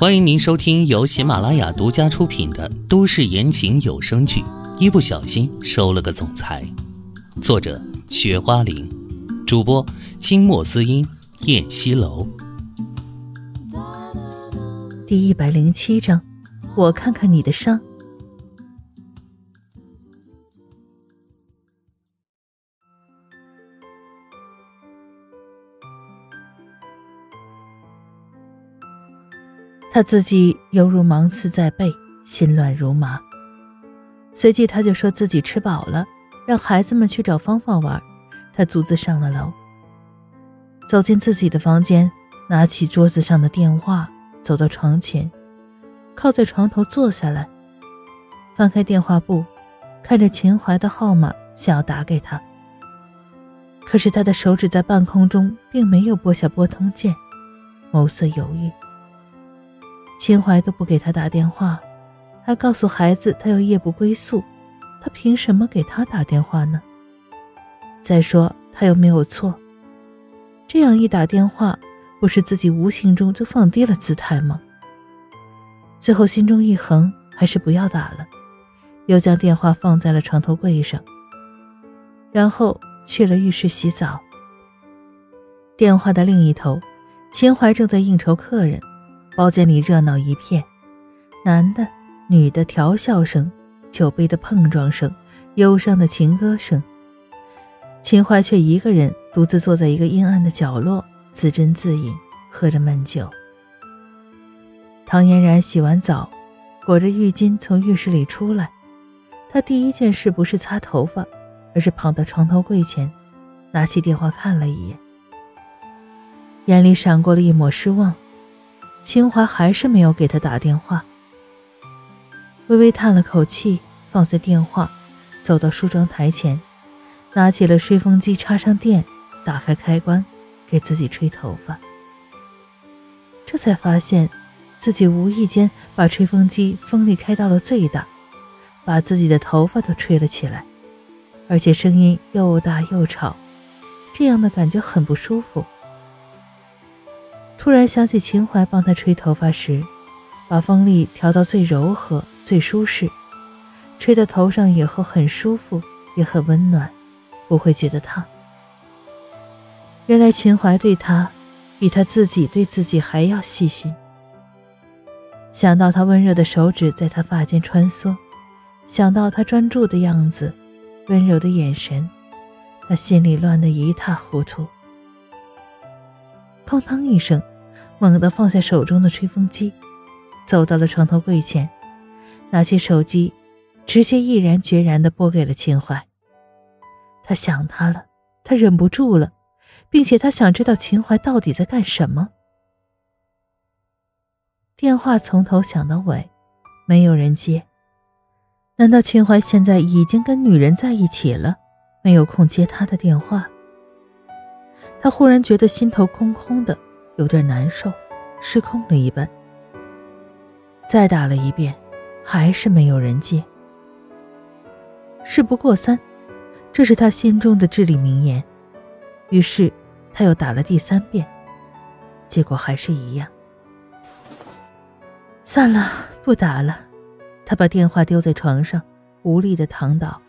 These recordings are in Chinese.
欢迎您收听由喜马拉雅独家出品的都市言情有声剧《一不小心收了个总裁》，作者：雪花玲，主播：清墨滋音、燕西楼。第一百零七章，我看看你的伤。他自己犹如芒刺在背，心乱如麻。随即他就说自己吃饱了，让孩子们去找芳芳玩。他独自上了楼，走进自己的房间，拿起桌子上的电话，走到床前，靠在床头坐下来，翻开电话簿，看着秦淮的号码，想要打给他。可是他的手指在半空中，并没有拨下拨通键，眸色犹豫。秦淮都不给他打电话，还告诉孩子他要夜不归宿，他凭什么给他打电话呢？再说他又没有错，这样一打电话，不是自己无形中就放低了姿态吗？最后心中一横，还是不要打了，又将电话放在了床头柜上，然后去了浴室洗澡。电话的另一头，秦淮正在应酬客人。包间里热闹一片，男的、女的调笑声、酒杯的碰撞声、忧伤的情歌声。秦淮却一个人独自坐在一个阴暗的角落，自斟自饮，喝着闷酒。唐嫣然洗完澡，裹着浴巾从浴室里出来，她第一件事不是擦头发，而是跑到床头柜前，拿起电话看了一眼，眼里闪过了一抹失望。秦淮还是没有给他打电话，微微叹了口气，放下电话，走到梳妆台前，拿起了吹风机，插上电，打开开关，给自己吹头发。这才发现，自己无意间把吹风机风力开到了最大，把自己的头发都吹了起来，而且声音又大又吵，这样的感觉很不舒服。突然想起秦淮帮他吹头发时，把风力调到最柔和、最舒适，吹到头上以后很舒服，也很温暖，不会觉得烫。原来秦淮对他，比他自己对自己还要细心。想到他温热的手指在他发间穿梭，想到他专注的样子，温柔的眼神，他心里乱得一塌糊涂。砰当一声。猛地放下手中的吹风机，走到了床头柜前，拿起手机，直接毅然决然地拨给了秦淮。他想他了，他忍不住了，并且他想知道秦淮到底在干什么。电话从头响到尾，没有人接。难道秦淮现在已经跟女人在一起了，没有空接他的电话？他忽然觉得心头空空的。有点难受，失控了一般。再打了一遍，还是没有人接。事不过三，这是他心中的至理名言。于是他又打了第三遍，结果还是一样。算了，不打了。他把电话丢在床上，无力的躺倒，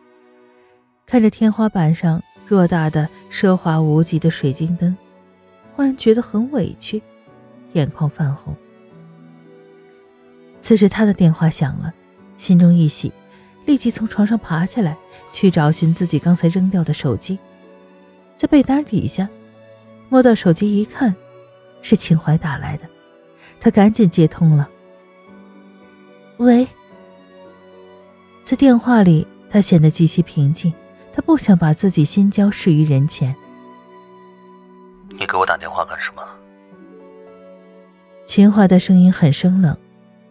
看着天花板上偌大的奢华无极的水晶灯。忽然觉得很委屈，眼眶泛红。此时他的电话响了，心中一喜，立即从床上爬起来，去找寻自己刚才扔掉的手机。在被单底下摸到手机一看，是秦淮打来的，他赶紧接通了。喂。在电话里，他显得极其平静，他不想把自己心焦示于人前。电话干什么？秦淮的声音很生冷，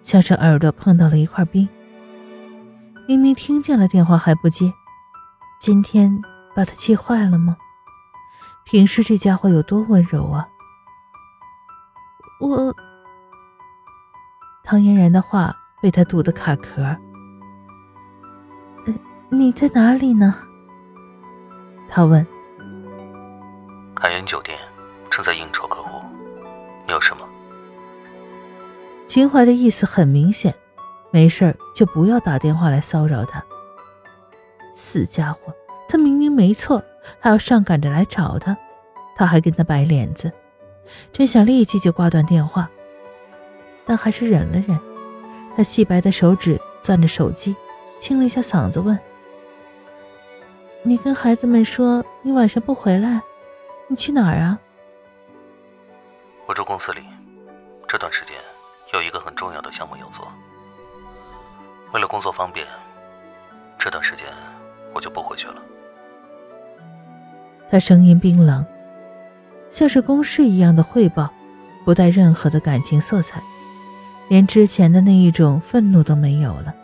像是耳朵碰到了一块冰。明明听见了电话还不接，今天把他气坏了吗？平时这家伙有多温柔啊！我……唐嫣然的话被他堵得卡壳。你在哪里呢？他问。海源酒店。正在应酬客户，你有什么？秦淮的意思很明显，没事儿就不要打电话来骚扰他。死家伙，他明明没错，还要上赶着来找他，他还跟他摆脸子，真想立即就挂断电话，但还是忍了忍。他细白的手指攥着手机，清了一下嗓子问：“你跟孩子们说你晚上不回来，你去哪儿啊？”我住公司里，这段时间有一个很重要的项目要做。为了工作方便，这段时间我就不回去了。他声音冰冷，像是公事一样的汇报，不带任何的感情色彩，连之前的那一种愤怒都没有了。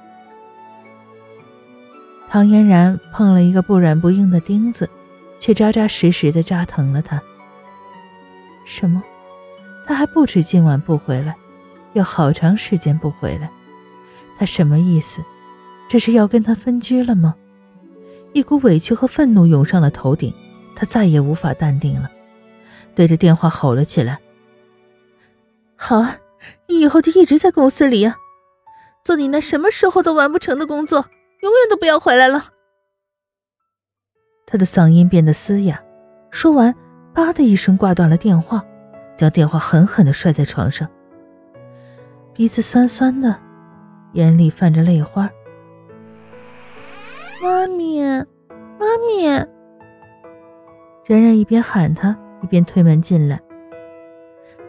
唐嫣然碰了一个不软不硬的钉子，却扎扎实实的扎疼了他。什么？他还不止今晚不回来，要好长时间不回来。他什么意思？这是要跟他分居了吗？一股委屈和愤怒涌上了头顶，他再也无法淡定了，对着电话吼了起来：“好啊，你以后就一直在公司里呀，做你那什么时候都完不成的工作，永远都不要回来了。”他的嗓音变得嘶哑，说完，叭的一声挂断了电话。将电话狠狠地摔在床上，鼻子酸酸的，眼里泛着泪花。妈咪，妈咪！冉冉一边喊他，一边推门进来。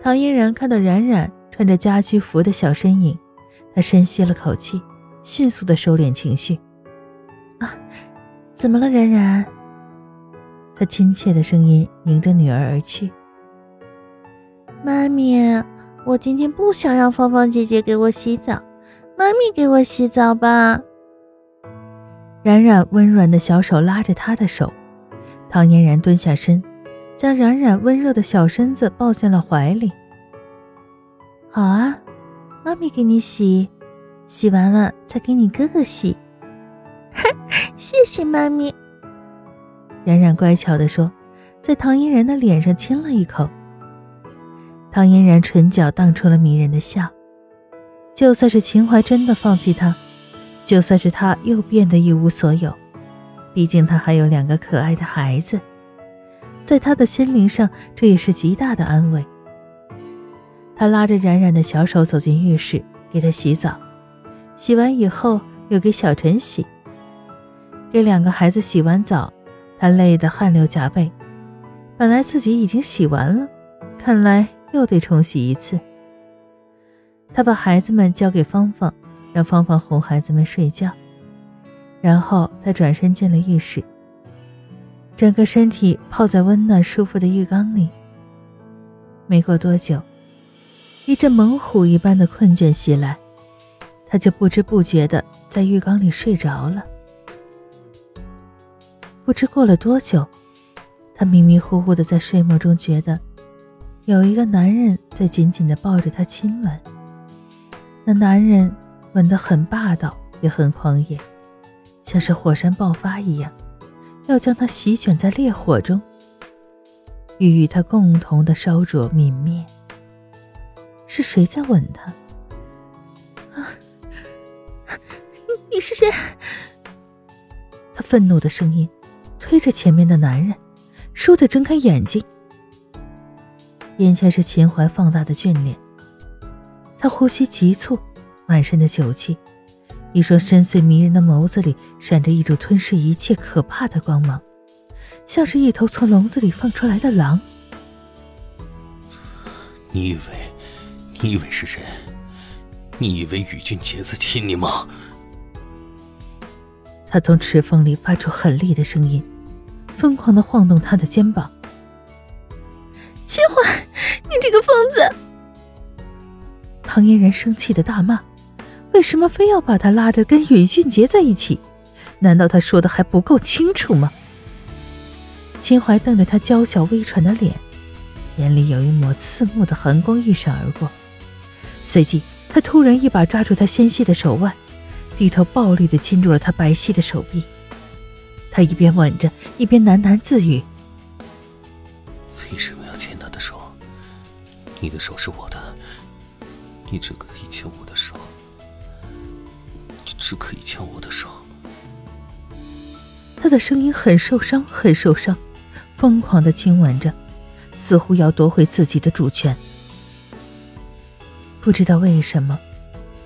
唐嫣然看到冉冉穿着家居服的小身影，她深吸了口气，迅速的收敛情绪。啊，怎么了，冉冉？他亲切的声音迎着女儿而去。妈咪，我今天不想让芳芳姐姐给我洗澡，妈咪给我洗澡吧。冉冉温软的小手拉着她的手，唐嫣然蹲下身，将冉冉温热的小身子抱进了怀里。好啊，妈咪给你洗，洗完了再给你哥哥洗。谢谢妈咪。冉冉乖巧地说，在唐嫣然的脸上亲了一口。唐嫣然唇角荡出了迷人的笑，就算是秦淮真的放弃他，就算是他又变得一无所有，毕竟他还有两个可爱的孩子，在他的心灵上，这也是极大的安慰。他拉着冉冉的小手走进浴室，给她洗澡，洗完以后又给小陈洗。给两个孩子洗完澡，他累得汗流浃背，本来自己已经洗完了，看来。又得重洗一次。他把孩子们交给芳芳，让芳芳哄孩子们睡觉，然后他转身进了浴室，整个身体泡在温暖舒服的浴缸里。没过多久，一阵猛虎一般的困倦袭来，他就不知不觉的在浴缸里睡着了。不知过了多久，他迷迷糊糊的在睡梦中觉得。有一个男人在紧紧地抱着她亲吻，那男人吻得很霸道，也很狂野，像是火山爆发一样，要将她席卷在烈火中，与与他共同的烧灼泯灭。是谁在吻她？啊！你是谁？他愤怒的声音推着前面的男人，倏地睁开眼睛。眼前是秦淮放大的俊脸，他呼吸急促，满身的酒气，一双深邃迷人的眸子里闪着一种吞噬一切可怕的光芒，像是一头从笼子里放出来的狼。你以为，你以为是谁？你以为宇俊杰子亲你吗？他从齿缝里发出狠厉的声音，疯狂的晃动他的肩膀。秦淮，这个疯子！唐嫣然生气的大骂：“为什么非要把他拉得跟宇俊杰在一起？难道他说的还不够清楚吗？”秦淮瞪着他娇小微喘的脸，眼里有一抹刺目的寒光一闪而过，随即他突然一把抓住他纤细的手腕，低头暴力的亲住了他白皙的手臂。他一边吻着，一边喃喃自语：“为什么要牵他的手？”你的手是我的，你只可以牵我的手，你只可以牵我的手。他的声音很受伤，很受伤，疯狂的亲吻着，似乎要夺回自己的主权。不知道为什么，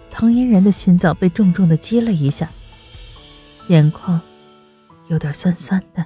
唐嫣然的心脏被重重的击了一下，眼眶有点酸酸的。